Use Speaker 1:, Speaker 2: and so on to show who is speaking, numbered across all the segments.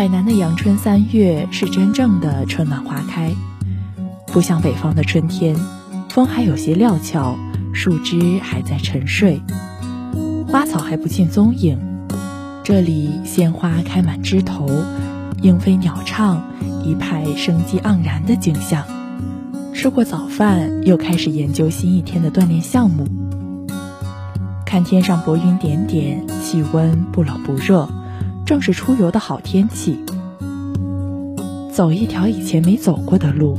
Speaker 1: 海南的阳春三月是真正的春暖花开，不像北方的春天，风还有些料峭，树枝还在沉睡，花草还不见踪影。这里鲜花开满枝头，莺飞鸟唱，一派生机盎然的景象。吃过早饭，又开始研究新一天的锻炼项目。看天上薄云点点，气温不冷不热，正是出游的好天气。走一条以前没走过的路，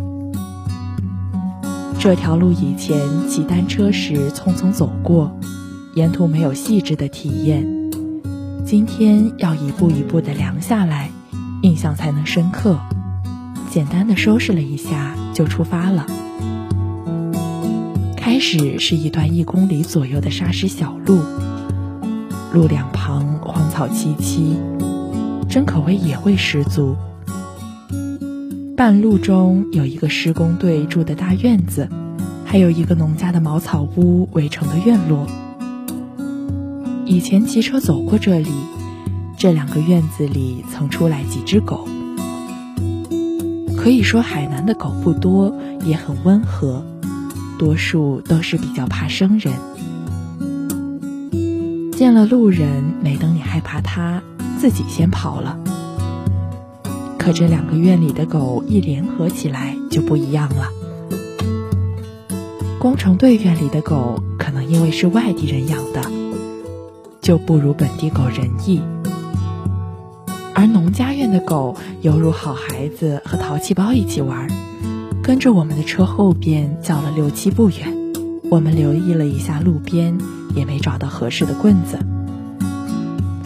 Speaker 1: 这条路以前骑单车时匆匆走过，沿途没有细致的体验。今天要一步一步的量下来，印象才能深刻。简单的收拾了一下，就出发了。开始是一段一公里左右的沙石小路，路两旁荒草萋萋，真可谓野味十足。半路中有一个施工队住的大院子，还有一个农家的茅草屋围成的院落。以前骑车走过这里，这两个院子里曾出来几只狗。可以说海南的狗不多，也很温和。多数都是比较怕生人，见了路人，没等你害怕它，自己先跑了。可这两个院里的狗一联合起来就不一样了。工程队院里的狗可能因为是外地人养的，就不如本地狗仁义，而农家院的狗犹如好孩子和淘气包一起玩。跟着我们的车后边叫了六七步远，我们留意了一下路边，也没找到合适的棍子。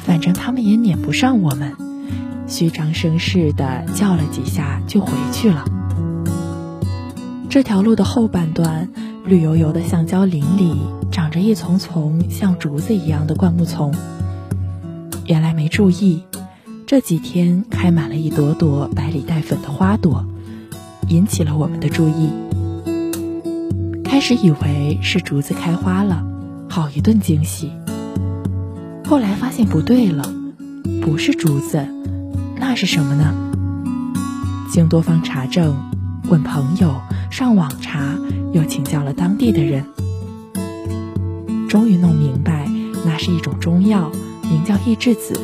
Speaker 1: 反正他们也撵不上我们，虚张声势的叫了几下就回去了。这条路的后半段，绿油油的橡胶林里长着一丛丛像竹子一样的灌木丛。原来没注意，这几天开满了一朵朵白里带粉的花朵。引起了我们的注意。开始以为是竹子开花了，好一顿惊喜。后来发现不对了，不是竹子，那是什么呢？经多方查证，问朋友，上网查，又请教了当地的人，终于弄明白，那是一种中药，名叫益智子，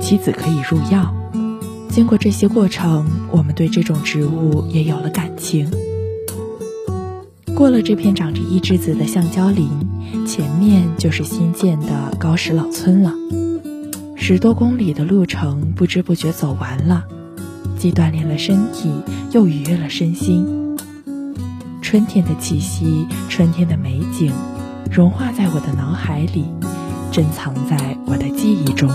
Speaker 1: 其子可以入药。经过这些过程，我们对这种植物也有了感情。过了这片长着一枝子的橡胶林，前面就是新建的高石老村了。十多公里的路程不知不觉走完了，既锻炼了身体，又愉悦了身心。春天的气息，春天的美景，融化在我的脑海里，珍藏在我的记忆中。